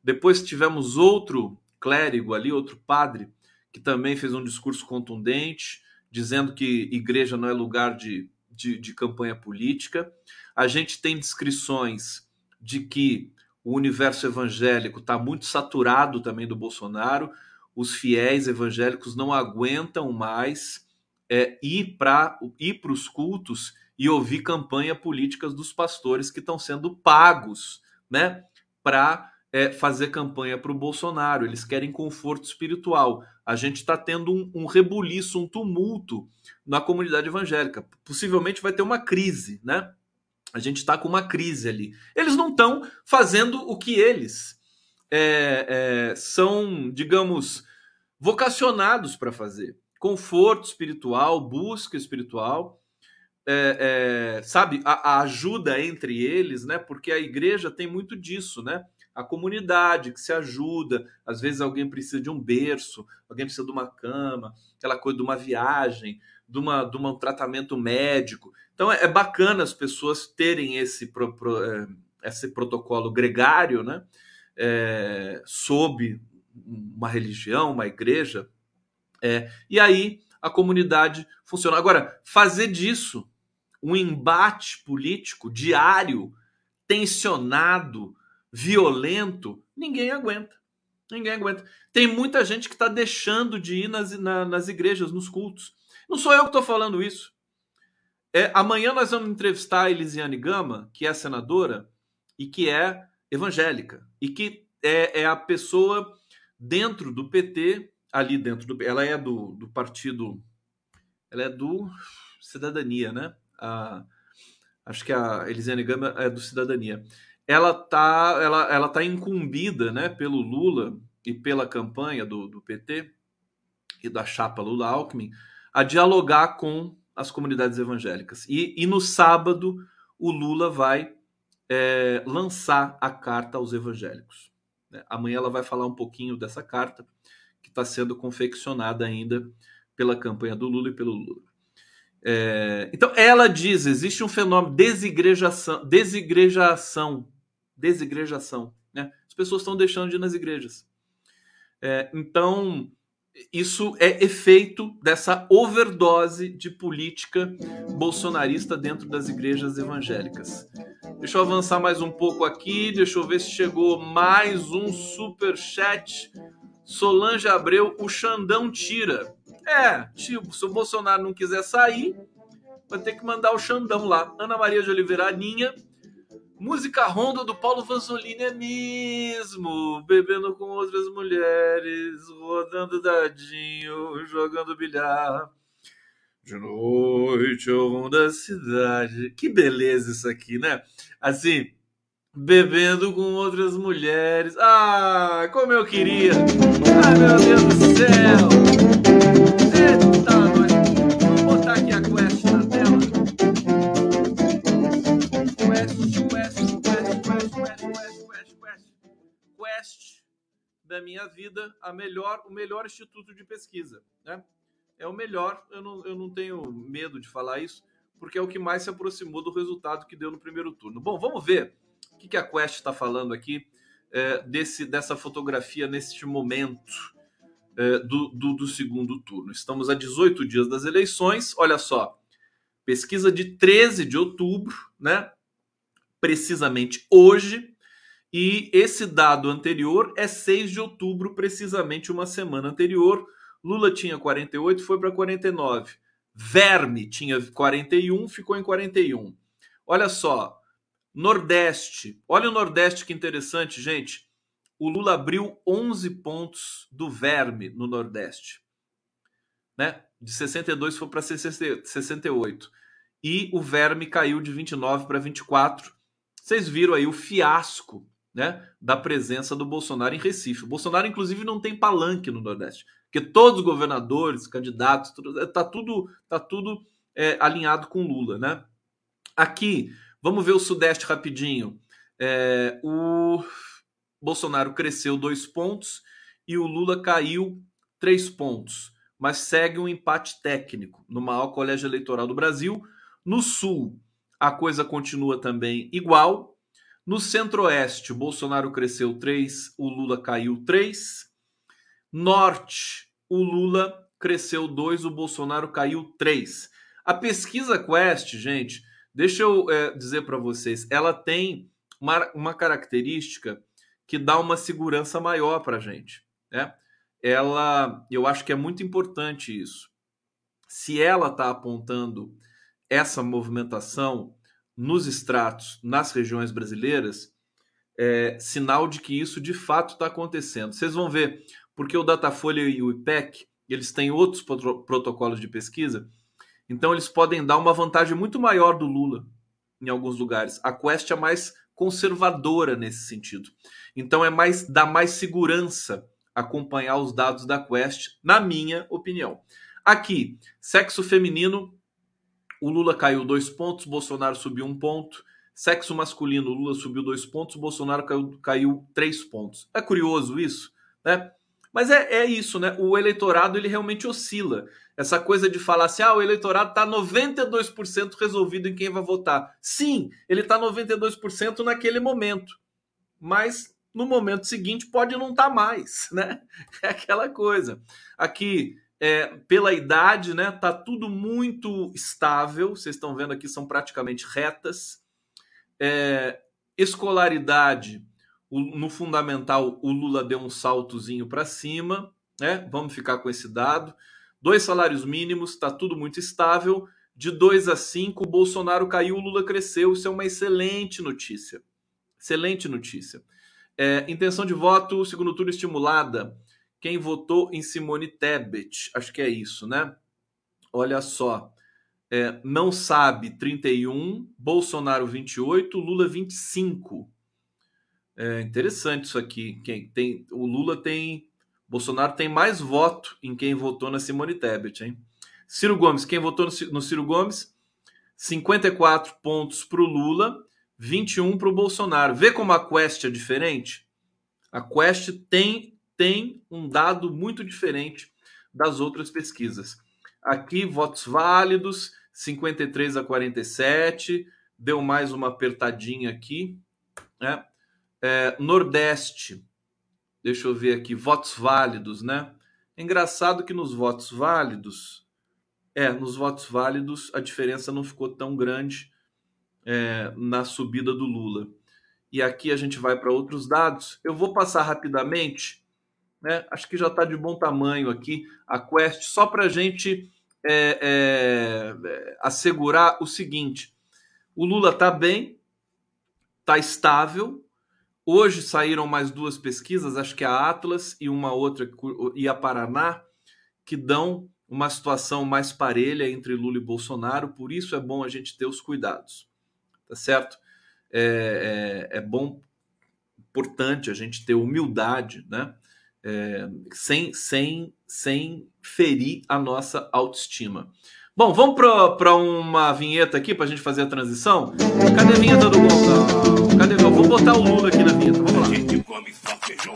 Depois tivemos outro clérigo ali, outro padre, que também fez um discurso contundente, dizendo que igreja não é lugar de, de, de campanha política. A gente tem descrições de que o universo evangélico está muito saturado também do Bolsonaro, os fiéis evangélicos não aguentam mais é, ir para ir os cultos e ouvir campanha políticas dos pastores que estão sendo pagos né, para é, fazer campanha para o Bolsonaro. Eles querem conforto espiritual. A gente está tendo um, um rebuliço, um tumulto na comunidade evangélica. Possivelmente vai ter uma crise, né? A gente está com uma crise ali. Eles não estão fazendo o que eles é, é, são, digamos, vocacionados para fazer. Conforto espiritual, busca espiritual, é, é, sabe, a, a, ajuda entre eles, né? Porque a igreja tem muito disso, né? A comunidade que se ajuda, às vezes alguém precisa de um berço, alguém precisa de uma cama, aquela coisa de uma viagem, de, uma, de um tratamento médico. Então é, é bacana as pessoas terem esse, é, esse protocolo gregário, né? É, sob uma religião, uma igreja, é, e aí a comunidade funciona. Agora, fazer disso um embate político diário, tensionado, violento, ninguém aguenta. Ninguém aguenta. Tem muita gente que está deixando de ir nas, na, nas igrejas, nos cultos. Não sou eu que estou falando isso. É, amanhã nós vamos entrevistar a Elisiane Gama, que é senadora e que é evangélica. E que é, é a pessoa dentro do PT, ali dentro do. Ela é do, do partido. Ela é do Cidadania, né? A, acho que a Elisiane Gama é do Cidadania. Ela tá, ela, ela tá incumbida né, pelo Lula e pela campanha do, do PT e da chapa Lula Alckmin a dialogar com as comunidades evangélicas. E, e no sábado, o Lula vai é, lançar a carta aos evangélicos. Né? Amanhã ela vai falar um pouquinho dessa carta, que está sendo confeccionada ainda pela campanha do Lula e pelo Lula. É, então, ela diz: existe um fenômeno desigrejação, desigrejação, desigrejação. Né? As pessoas estão deixando de ir nas igrejas. É, então, isso é efeito dessa overdose de política bolsonarista dentro das igrejas evangélicas. Deixa eu avançar mais um pouco aqui, deixa eu ver se chegou mais um super chat. Solange Abreu, o Xandão tira. É, tipo, se o Bolsonaro não quiser sair, vai ter que mandar o Xandão lá. Ana Maria de Oliveira Aninha, Música ronda do Paulo Vanzolini é mesmo. Bebendo com outras mulheres, rodando dadinho, jogando bilhar. De noite eu vou da cidade. Que beleza isso aqui, né? Assim, bebendo com outras mulheres. Ah, como eu queria. Ai, meu Deus do céu. Da minha vida a melhor, o melhor instituto de pesquisa. Né? É o melhor, eu não, eu não tenho medo de falar isso, porque é o que mais se aproximou do resultado que deu no primeiro turno. Bom, vamos ver o que, que a Quest está falando aqui é, desse, dessa fotografia neste momento é, do, do, do segundo turno. Estamos a 18 dias das eleições, olha só, pesquisa de 13 de outubro, né? precisamente hoje, e esse dado anterior é 6 de outubro, precisamente uma semana anterior. Lula tinha 48, foi para 49. Verme tinha 41, ficou em 41. Olha só, Nordeste. Olha o Nordeste que interessante, gente. O Lula abriu 11 pontos do Verme no Nordeste. Né? De 62 foi para 68. E o Verme caiu de 29 para 24. Vocês viram aí o fiasco né, da presença do Bolsonaro em Recife. O Bolsonaro, inclusive, não tem palanque no Nordeste, porque todos os governadores, candidatos, tudo, é, tá tudo, tá tudo é, alinhado com Lula, né? Aqui Vamos ver o Sudeste rapidinho. É, o Bolsonaro cresceu dois pontos e o Lula caiu três pontos, mas segue um empate técnico no maior colégio eleitoral do Brasil. No Sul, a coisa continua também igual. No Centro-Oeste, o Bolsonaro cresceu três, o Lula caiu três. Norte, o Lula cresceu dois, o Bolsonaro caiu três. A pesquisa Quest, gente, deixa eu é, dizer para vocês, ela tem uma, uma característica que dá uma segurança maior para a gente. Né? Ela, eu acho que é muito importante isso. Se ela está apontando essa movimentação nos estratos, nas regiões brasileiras, é sinal de que isso de fato está acontecendo. Vocês vão ver, porque o Datafolha e o IPEC eles têm outros protocolos de pesquisa, então eles podem dar uma vantagem muito maior do Lula em alguns lugares. A Quest é mais conservadora nesse sentido. Então é mais dá mais segurança acompanhar os dados da Quest, na minha opinião. Aqui, sexo feminino, o Lula caiu dois pontos, Bolsonaro subiu um ponto. Sexo masculino, Lula subiu dois pontos, Bolsonaro caiu, caiu três pontos. É curioso isso, né? Mas é, é isso, né? O eleitorado ele realmente oscila. Essa coisa de falar assim, ah, o eleitorado está 92% resolvido em quem vai votar. Sim, ele está 92% naquele momento. Mas no momento seguinte pode não estar tá mais, né? É aquela coisa. Aqui, é, pela idade, né? Tá tudo muito estável. Vocês estão vendo aqui, são praticamente retas. É, escolaridade, o, no fundamental, o Lula deu um saltozinho para cima, né? Vamos ficar com esse dado. Dois salários mínimos, está tudo muito estável. De 2 a 5, o Bolsonaro caiu, o Lula cresceu. Isso é uma excelente notícia. Excelente notícia. É, intenção de voto, segundo turno estimulada. Quem votou em Simone Tebet? Acho que é isso, né? Olha só. É, não sabe 31, Bolsonaro 28, Lula 25. É interessante isso aqui. Quem tem, o Lula tem. Bolsonaro tem mais voto em quem votou na Simone Tebet, hein? Ciro Gomes, quem votou no, no Ciro Gomes? 54 pontos para o Lula, 21 para o Bolsonaro. Vê como a Quest é diferente? A Quest tem, tem um dado muito diferente das outras pesquisas. Aqui, votos válidos, 53 a 47, deu mais uma apertadinha aqui. Né? É, Nordeste, deixa eu ver aqui, votos válidos, né? engraçado que nos votos válidos, é, nos votos válidos a diferença não ficou tão grande é, na subida do Lula. E aqui a gente vai para outros dados. Eu vou passar rapidamente, né? Acho que já está de bom tamanho aqui a Quest, só para a gente é, é, assegurar o seguinte: o Lula está bem, está estável. Hoje saíram mais duas pesquisas, acho que a Atlas e uma outra e a Paraná, que dão uma situação mais parelha entre Lula e Bolsonaro. Por isso é bom a gente ter os cuidados tá certo? É, é, é bom, importante a gente ter humildade, né? É, sem, sem, sem ferir a nossa autoestima. Bom, vamos para uma vinheta aqui para a gente fazer a transição? Cadê a vinheta do Gonçalo? Cadê? Botar o Lula aqui na vinheta. Vamos lá.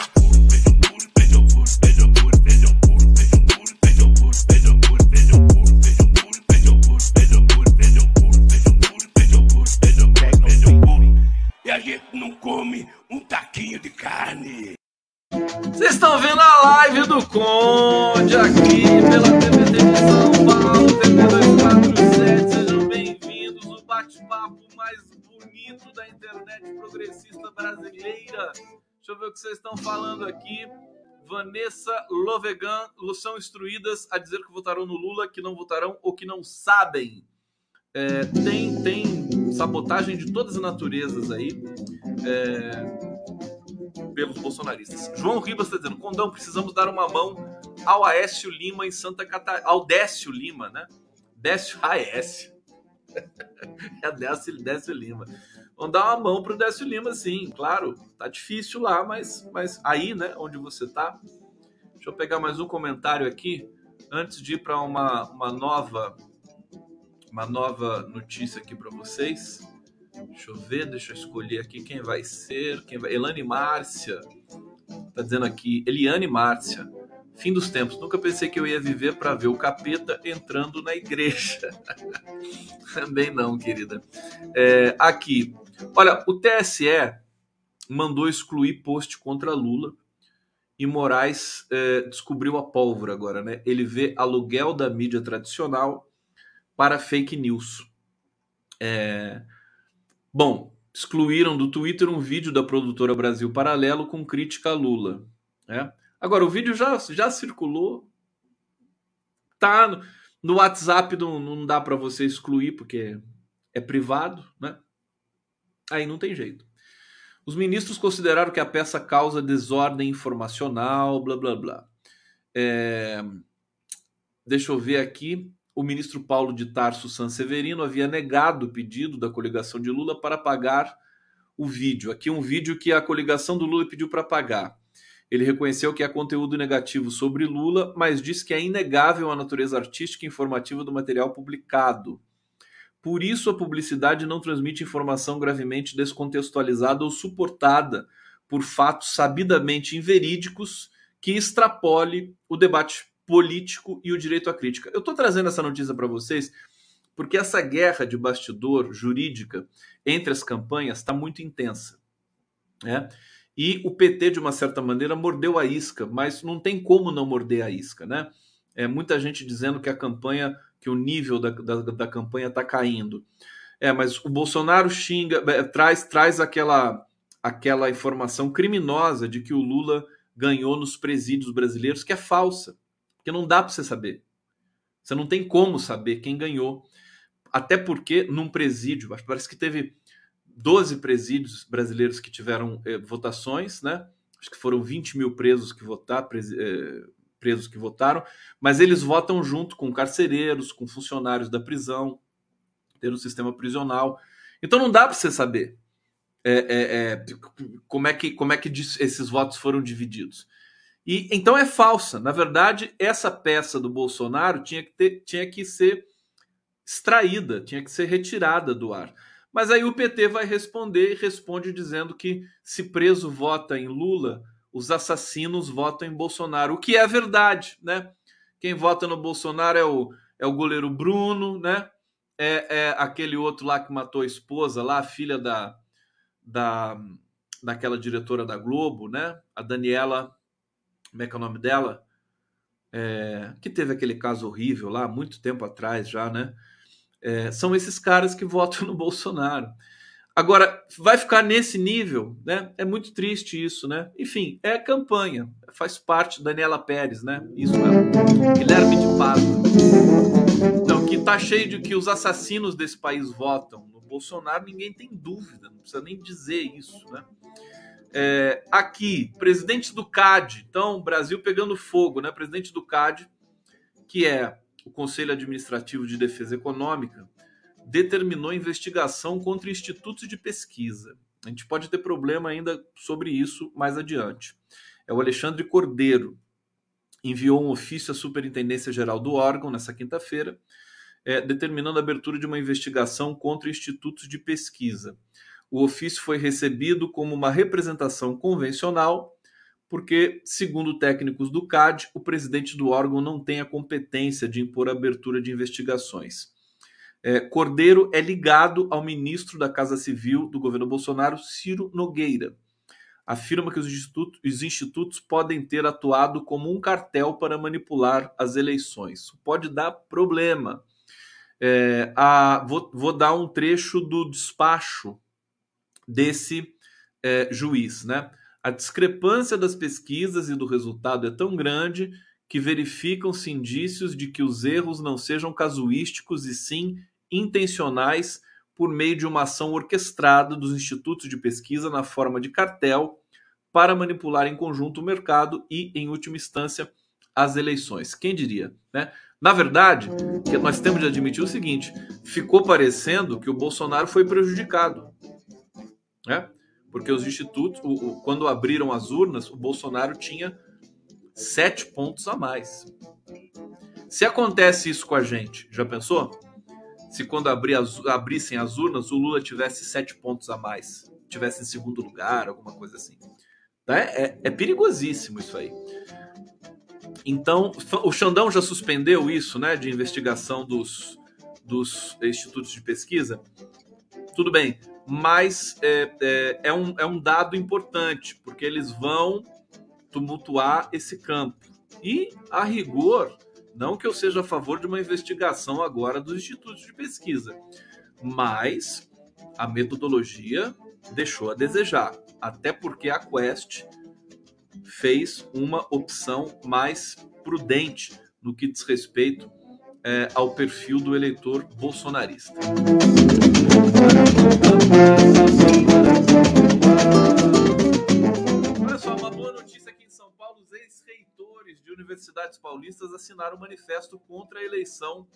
Estão vendo a live do Conde aqui pela TVT de São Paulo, TV 247. Sejam bem-vindos. O bate-papo mais bonito da internet progressista brasileira. Deixa eu ver o que vocês estão falando aqui. Vanessa Lovegan são instruídas a dizer que votarão no Lula, que não votarão ou que não sabem. É, tem, tem sabotagem de todas as naturezas aí é, pelos bolsonaristas. João Ribas está dizendo: Condão, precisamos dar uma mão ao Aécio Lima em Santa Catarina. Ao Décio Lima, né? Décio Aécio. é Décio, Décio Lima. Vamos dar uma mão pro Décio Lima, sim, claro. Tá difícil lá, mas, mas aí, né, onde você tá. Deixa eu pegar mais um comentário aqui antes de ir para uma, uma nova uma nova notícia aqui para vocês. Deixa eu ver, deixa eu escolher aqui quem vai ser. Quem vai... Elane Márcia. Tá dizendo aqui, Eliane Márcia. Fim dos tempos. Nunca pensei que eu ia viver para ver o capeta entrando na igreja. Também não, querida. É, aqui. Olha, o TSE mandou excluir post contra Lula e Moraes é, descobriu a pólvora agora, né? Ele vê aluguel da mídia tradicional para fake news. É... Bom, excluíram do Twitter um vídeo da produtora Brasil Paralelo com crítica a Lula. Né? Agora, o vídeo já, já circulou. Tá no, no WhatsApp, não, não dá para você excluir porque é privado, né? Aí não tem jeito. Os ministros consideraram que a peça causa desordem informacional, blá blá blá. É... Deixa eu ver aqui. O ministro Paulo de Tarso Sanseverino havia negado o pedido da coligação de Lula para pagar o vídeo. Aqui um vídeo que a coligação do Lula pediu para pagar. Ele reconheceu que há conteúdo negativo sobre Lula, mas disse que é inegável a natureza artística e informativa do material publicado. Por isso, a publicidade não transmite informação gravemente descontextualizada ou suportada por fatos sabidamente inverídicos que extrapole o debate político e o direito à crítica. Eu estou trazendo essa notícia para vocês porque essa guerra de bastidor jurídica entre as campanhas está muito intensa. Né? E o PT, de uma certa maneira, mordeu a isca, mas não tem como não morder a isca. Né? É, muita gente dizendo que a campanha que o nível da, da, da campanha está caindo. É, mas o Bolsonaro xinga, é, traz, traz aquela, aquela informação criminosa de que o Lula ganhou nos presídios brasileiros, que é falsa, porque não dá para você saber. Você não tem como saber quem ganhou. Até porque num presídio, parece que teve 12 presídios brasileiros que tiveram eh, votações, né? Acho que foram 20 mil presos que votaram, eh, presos que votaram, mas eles votam junto com carcereiros, com funcionários da prisão, ter um sistema prisional. Então não dá para você saber é, é, é, como é que como é que esses votos foram divididos. E então é falsa. Na verdade, essa peça do Bolsonaro tinha que ter, tinha que ser extraída, tinha que ser retirada do ar. Mas aí o PT vai responder e responde dizendo que se preso vota em Lula, os assassinos votam em Bolsonaro, o que é verdade, né? Quem vota no Bolsonaro é o, é o goleiro Bruno, né? É, é aquele outro lá que matou a esposa, lá, a filha da, da daquela diretora da Globo, né? A Daniela, como é que é o nome dela? É, que teve aquele caso horrível lá, muito tempo atrás já, né? É, são esses caras que votam no Bolsonaro. Agora, vai ficar nesse nível, né? É muito triste isso, né? Enfim, é campanha, faz parte Daniela Pérez, né? Isso mesmo. Guilherme de Pádua. Então, que tá cheio de que os assassinos desse país votam no Bolsonaro, ninguém tem dúvida, não precisa nem dizer isso, né? É, aqui, presidente do CAD, então, Brasil pegando fogo, né? Presidente do CAD, que é o Conselho Administrativo de Defesa Econômica, determinou investigação contra institutos de pesquisa. A gente pode ter problema ainda sobre isso mais adiante. É o Alexandre Cordeiro. Enviou um ofício à Superintendência Geral do órgão nessa quinta-feira, é, determinando a abertura de uma investigação contra institutos de pesquisa. O ofício foi recebido como uma representação convencional, porque, segundo técnicos do CAD, o presidente do órgão não tem a competência de impor abertura de investigações. É, Cordeiro é ligado ao ministro da Casa Civil do governo Bolsonaro, Ciro Nogueira. Afirma que os institutos, os institutos podem ter atuado como um cartel para manipular as eleições. Pode dar problema. É, a, vou, vou, dar um trecho do despacho desse é, juiz. Né? A discrepância das pesquisas e do resultado é tão grande que verificam-se indícios de que os erros não sejam casuísticos e sim intencionais por meio de uma ação orquestrada dos institutos de pesquisa na forma de cartel para manipular em conjunto o mercado e, em última instância, as eleições. Quem diria? Né? Na verdade, nós temos de admitir o seguinte: ficou parecendo que o Bolsonaro foi prejudicado. Né? Porque os institutos, o, o, quando abriram as urnas, o Bolsonaro tinha sete pontos a mais. Se acontece isso com a gente, já pensou? se quando abrir as, abrissem as urnas o Lula tivesse sete pontos a mais, tivesse em segundo lugar, alguma coisa assim. Tá? É, é perigosíssimo isso aí. Então, o Xandão já suspendeu isso, né, de investigação dos, dos institutos de pesquisa. Tudo bem, mas é, é, é, um, é um dado importante, porque eles vão tumultuar esse campo. E, a rigor, não que eu seja a favor de uma investigação agora dos institutos de pesquisa, mas a metodologia deixou a desejar, até porque a Quest fez uma opção mais prudente no que diz respeito é, ao perfil do eleitor bolsonarista. Olha uma boa notícia aqui em São Paulo: os ex-reitores de universidades paulistas assinaram um manifesto contra a eleição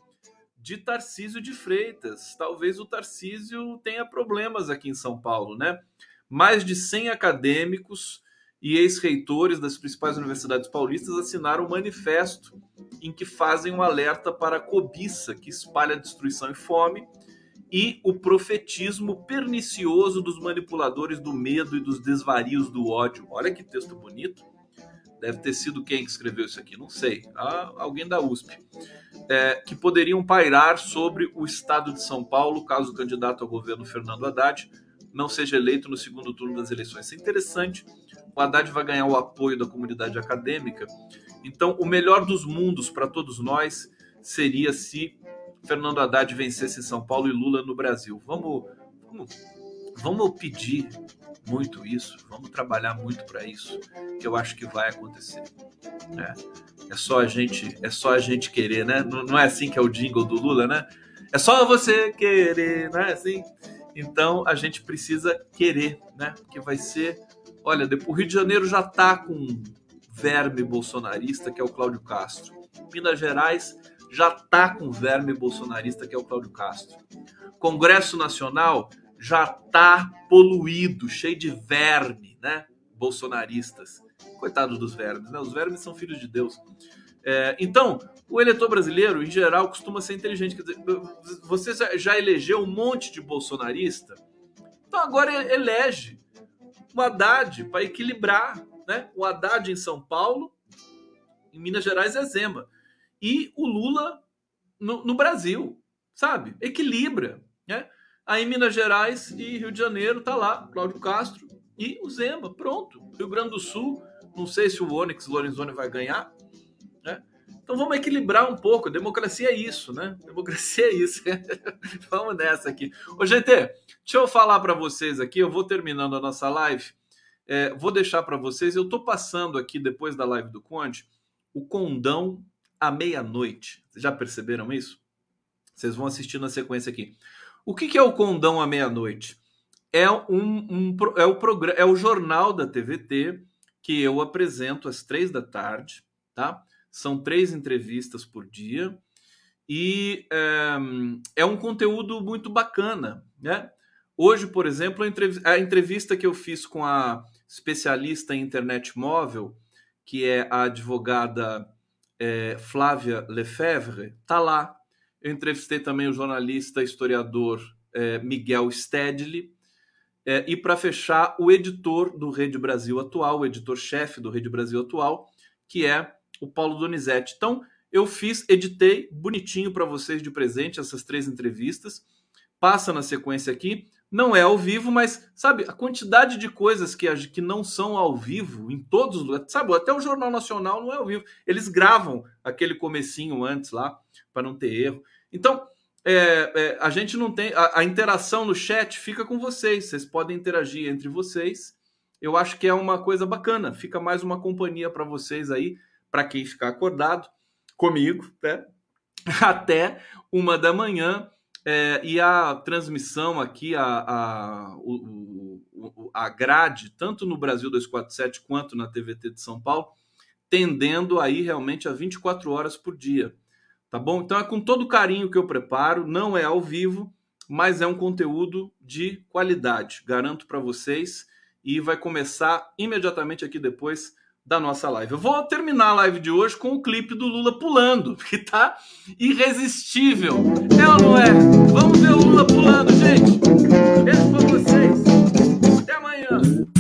de Tarcísio de Freitas. Talvez o Tarcísio tenha problemas aqui em São Paulo, né? Mais de 100 acadêmicos e ex-reitores das principais universidades paulistas assinaram um manifesto em que fazem um alerta para a cobiça que espalha destruição e fome e o profetismo pernicioso dos manipuladores do medo e dos desvarios do ódio. Olha que texto bonito. Deve ter sido quem que escreveu isso aqui, não sei. Ah, alguém da USP. É, que poderiam pairar sobre o estado de São Paulo caso o candidato ao governo Fernando Haddad não seja eleito no segundo turno das eleições. Isso é interessante o Haddad vai ganhar o apoio da comunidade acadêmica. Então, o melhor dos mundos para todos nós seria se Fernando Haddad vencesse São Paulo e Lula no Brasil. Vamos, vamos, vamos pedir muito isso, vamos trabalhar muito para isso, que eu acho que vai acontecer. É, é só a gente, é só a gente querer, né? Não, não é assim que é o jingle do Lula, né? É só você querer, não é assim? Então a gente precisa querer, né? Porque vai ser Olha, o Rio de Janeiro já está com um verme bolsonarista, que é o Cláudio Castro. Minas Gerais já está com um verme bolsonarista, que é o Cláudio Castro. Congresso Nacional já está poluído, cheio de verme, né? Bolsonaristas. Coitados dos vermes, né? Os vermes são filhos de Deus. É, então, o eleitor brasileiro, em geral, costuma ser inteligente. Quer dizer, você já elegeu um monte de bolsonarista, então agora elege o Haddad para equilibrar, né? O Haddad em São Paulo, em Minas Gerais é Zema. E o Lula no, no Brasil, sabe? Equilibra, né? Aí Minas Gerais e Rio de Janeiro tá lá, Cláudio Castro e o Zema, pronto. Rio Grande do Sul, não sei se o Onyx Lorenzoni vai ganhar, né? Então vamos equilibrar um pouco. Democracia é isso, né? Democracia é isso. vamos nessa aqui. Ô, GT, deixa eu falar para vocês aqui. Eu vou terminando a nossa live. É, vou deixar para vocês. Eu estou passando aqui, depois da live do Conde, o condão à meia-noite. Já perceberam isso? Vocês vão assistir na sequência aqui. O que, que é o condão à meia-noite? É, um, um, é, o programa, é o jornal da TVT que eu apresento às três da tarde, tá? São três entrevistas por dia e é, é um conteúdo muito bacana, né? Hoje, por exemplo, a entrevista que eu fiz com a especialista em internet móvel, que é a advogada é, Flávia Lefebvre, tá lá. Eu entrevistei também o jornalista historiador é, Miguel Stedley. É, e para fechar, o editor do Rede Brasil Atual, o editor-chefe do Rede Brasil Atual, que é o Paulo Donizete. Então, eu fiz, editei bonitinho para vocês de presente essas três entrevistas. Passa na sequência aqui. Não é ao vivo, mas sabe, a quantidade de coisas que, que não são ao vivo em todos os lugares. Sabe, até o Jornal Nacional não é ao vivo. Eles gravam aquele comecinho antes lá, para não ter erro. Então, é, é, a gente não tem. A, a interação no chat fica com vocês. Vocês podem interagir entre vocês. Eu acho que é uma coisa bacana. Fica mais uma companhia para vocês aí para quem ficar acordado comigo, né? até uma da manhã. É, e a transmissão aqui, a, a, o, o, a grade, tanto no Brasil 247 quanto na TVT de São Paulo, tendendo aí realmente a 24 horas por dia. Tá bom? Então é com todo carinho que eu preparo, não é ao vivo, mas é um conteúdo de qualidade, garanto para vocês. E vai começar imediatamente aqui depois da nossa live. Eu vou terminar a live de hoje com o clipe do Lula pulando, que tá irresistível. É ou não é? Vamos ver o Lula pulando, gente. Beijo pra vocês. Até amanhã.